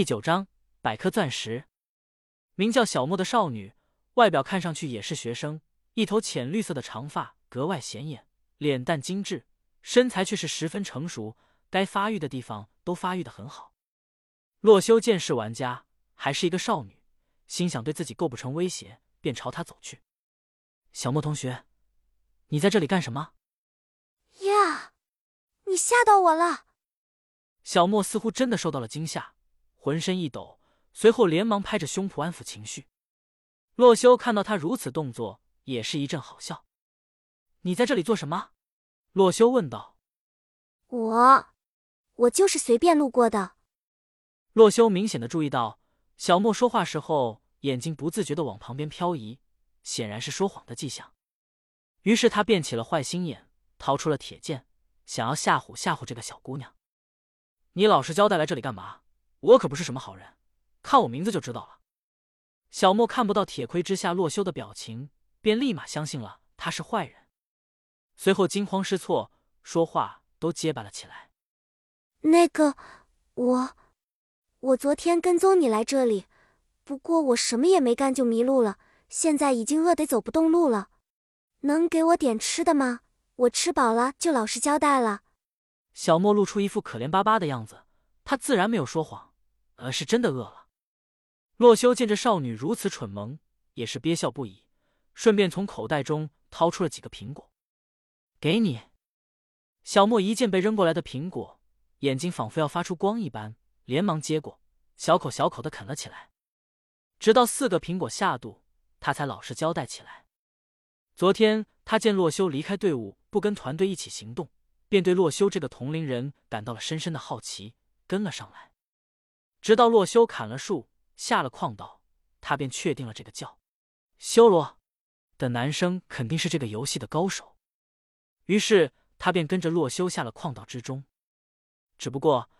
第九章百颗钻石。名叫小莫的少女，外表看上去也是学生，一头浅绿色的长发格外显眼，脸蛋精致，身材却是十分成熟，该发育的地方都发育的很好。洛修见是玩家，还是一个少女，心想对自己构不成威胁，便朝她走去。小莫同学，你在这里干什么？呀，你吓到我了！小莫似乎真的受到了惊吓。浑身一抖，随后连忙拍着胸脯安抚情绪。洛修看到他如此动作，也是一阵好笑。“你在这里做什么？”洛修问道。“我，我就是随便路过的。”洛修明显的注意到小莫说话时候眼睛不自觉的往旁边漂移，显然是说谎的迹象。于是他变起了坏心眼，掏出了铁剑，想要吓唬吓唬这个小姑娘。“你老实交代，来这里干嘛？”我可不是什么好人，看我名字就知道了。小莫看不到铁盔之下洛修的表情，便立马相信了他是坏人，随后惊慌失措，说话都结巴了起来。那个，我，我昨天跟踪你来这里，不过我什么也没干就迷路了，现在已经饿得走不动路了，能给我点吃的吗？我吃饱了就老实交代了。小莫露出一副可怜巴巴的样子，他自然没有说谎。而是真的饿了。洛修见这少女如此蠢萌，也是憋笑不已，顺便从口袋中掏出了几个苹果，给你。小莫一见被扔过来的苹果，眼睛仿佛要发出光一般，连忙接过，小口小口的啃了起来，直到四个苹果下肚，他才老实交代起来。昨天他见洛修离开队伍，不跟团队一起行动，便对洛修这个同龄人感到了深深的好奇，跟了上来。直到洛修砍了树，下了矿道，他便确定了这个叫修罗的男生肯定是这个游戏的高手。于是他便跟着洛修下了矿道之中。只不过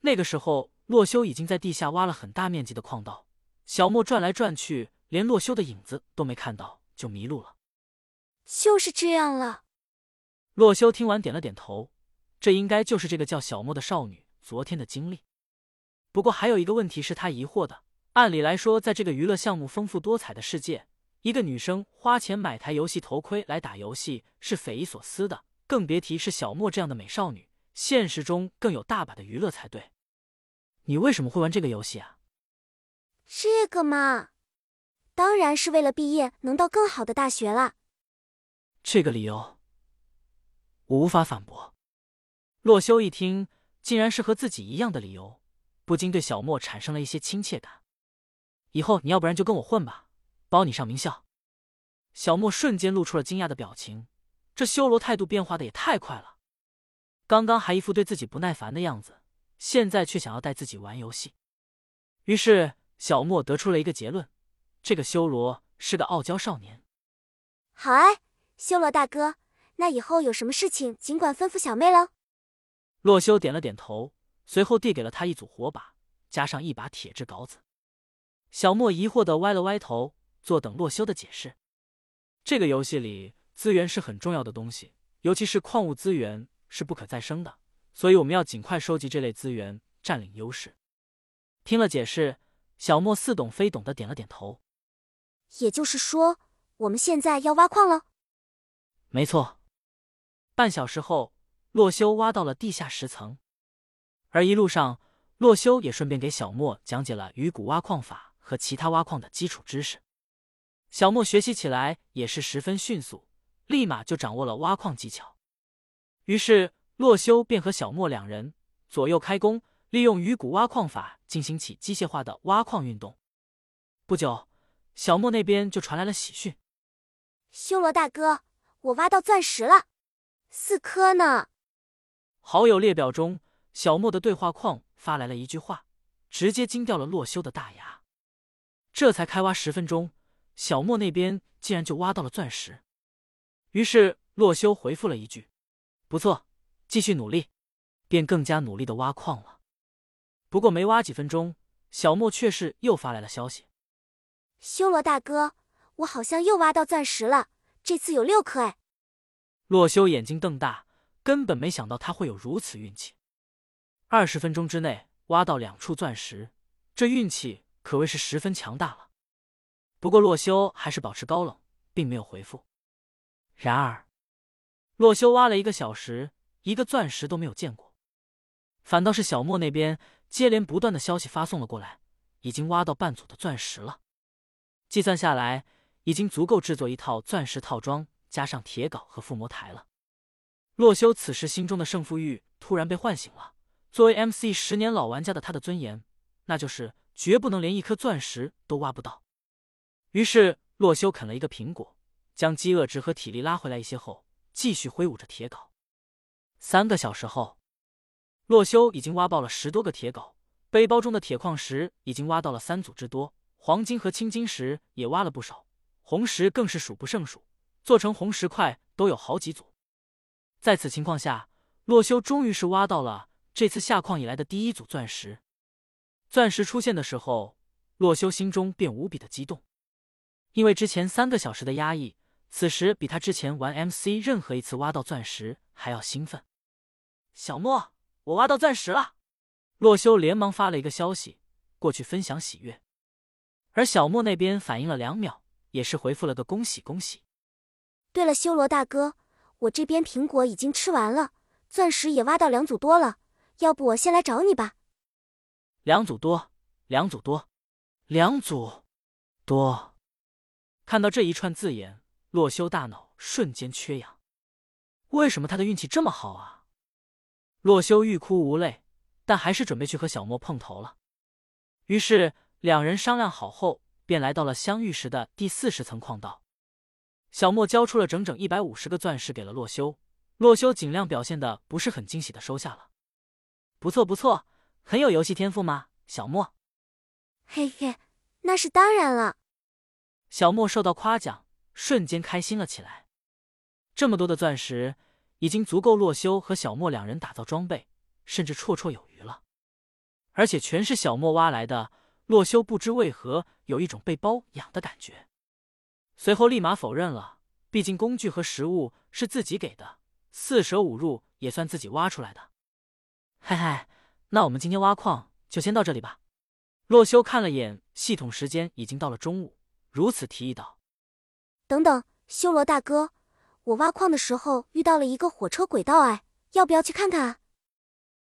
那个时候，洛修已经在地下挖了很大面积的矿道，小莫转来转去，连洛修的影子都没看到，就迷路了。就是这样了。洛修听完点了点头，这应该就是这个叫小莫的少女昨天的经历。不过还有一个问题是他疑惑的。按理来说，在这个娱乐项目丰富多彩的世界，一个女生花钱买台游戏头盔来打游戏是匪夷所思的，更别提是小莫这样的美少女。现实中更有大把的娱乐才对。你为什么会玩这个游戏啊？这个嘛，当然是为了毕业能到更好的大学了。这个理由我无法反驳。洛修一听，竟然是和自己一样的理由。不禁对小莫产生了一些亲切感。以后你要不然就跟我混吧，包你上名校。小莫瞬间露出了惊讶的表情，这修罗态度变化的也太快了。刚刚还一副对自己不耐烦的样子，现在却想要带自己玩游戏。于是小莫得出了一个结论：这个修罗是个傲娇少年。好哎，修罗大哥，那以后有什么事情尽管吩咐小妹喽。洛修点了点头。随后递给了他一组火把，加上一把铁制镐子。小莫疑惑的歪了歪头，坐等洛修的解释。这个游戏里资源是很重要的东西，尤其是矿物资源是不可再生的，所以我们要尽快收集这类资源，占领优势。听了解释，小莫似懂非懂的点了点头。也就是说，我们现在要挖矿了？没错。半小时后，洛修挖到了地下十层。而一路上，洛修也顺便给小莫讲解了鱼骨挖矿法和其他挖矿的基础知识。小莫学习起来也是十分迅速，立马就掌握了挖矿技巧。于是，洛修便和小莫两人左右开弓，利用鱼骨挖矿法进行起机械化的挖矿运动。不久，小莫那边就传来了喜讯：“修罗大哥，我挖到钻石了，四颗呢！”好友列表中。小莫的对话框发来了一句话，直接惊掉了洛修的大牙。这才开挖十分钟，小莫那边竟然就挖到了钻石。于是洛修回复了一句：“不错，继续努力。”便更加努力的挖矿了。不过没挖几分钟，小莫却是又发来了消息：“修罗大哥，我好像又挖到钻石了，这次有六颗哎！”洛修眼睛瞪大，根本没想到他会有如此运气。二十分钟之内挖到两处钻石，这运气可谓是十分强大了。不过洛修还是保持高冷，并没有回复。然而，洛修挖了一个小时，一个钻石都没有见过，反倒是小莫那边接连不断的消息发送了过来，已经挖到半组的钻石了。计算下来，已经足够制作一套钻石套装，加上铁镐和附魔台了。洛修此时心中的胜负欲突然被唤醒了。作为 MC 十年老玩家的他的尊严，那就是绝不能连一颗钻石都挖不到。于是，洛修啃了一个苹果，将饥饿值和体力拉回来一些后，继续挥舞着铁镐。三个小时后，洛修已经挖爆了十多个铁镐，背包中的铁矿石已经挖到了三组之多，黄金和青金石也挖了不少，红石更是数不胜数，做成红石块都有好几组。在此情况下，洛修终于是挖到了。这次下矿以来的第一组钻石，钻石出现的时候，洛修心中便无比的激动，因为之前三个小时的压抑，此时比他之前玩 MC 任何一次挖到钻石还要兴奋。小莫，我挖到钻石了！洛修连忙发了一个消息过去分享喜悦，而小莫那边反应了两秒，也是回复了个恭喜恭喜。对了，修罗大哥，我这边苹果已经吃完了，钻石也挖到两组多了。要不我先来找你吧。两组多，两组多，两组多。看到这一串字眼，洛修大脑瞬间缺氧。为什么他的运气这么好啊？洛修欲哭无泪，但还是准备去和小莫碰头了。于是两人商量好后，便来到了相遇时的第四十层矿道。小莫交出了整整一百五十个钻石给了洛修，洛修尽量表现的不是很惊喜的收下了。不错不错，很有游戏天赋吗，小莫？嘿嘿，那是当然了。小莫受到夸奖，瞬间开心了起来。这么多的钻石，已经足够洛修和小莫两人打造装备，甚至绰绰有余了。而且全是小莫挖来的，洛修不知为何有一种被包养的感觉。随后立马否认了，毕竟工具和食物是自己给的，四舍五入也算自己挖出来的。嗨嗨，那我们今天挖矿就先到这里吧。洛修看了眼系统，时间已经到了中午，如此提议道：“等等，修罗大哥，我挖矿的时候遇到了一个火车轨道，哎，要不要去看看啊？”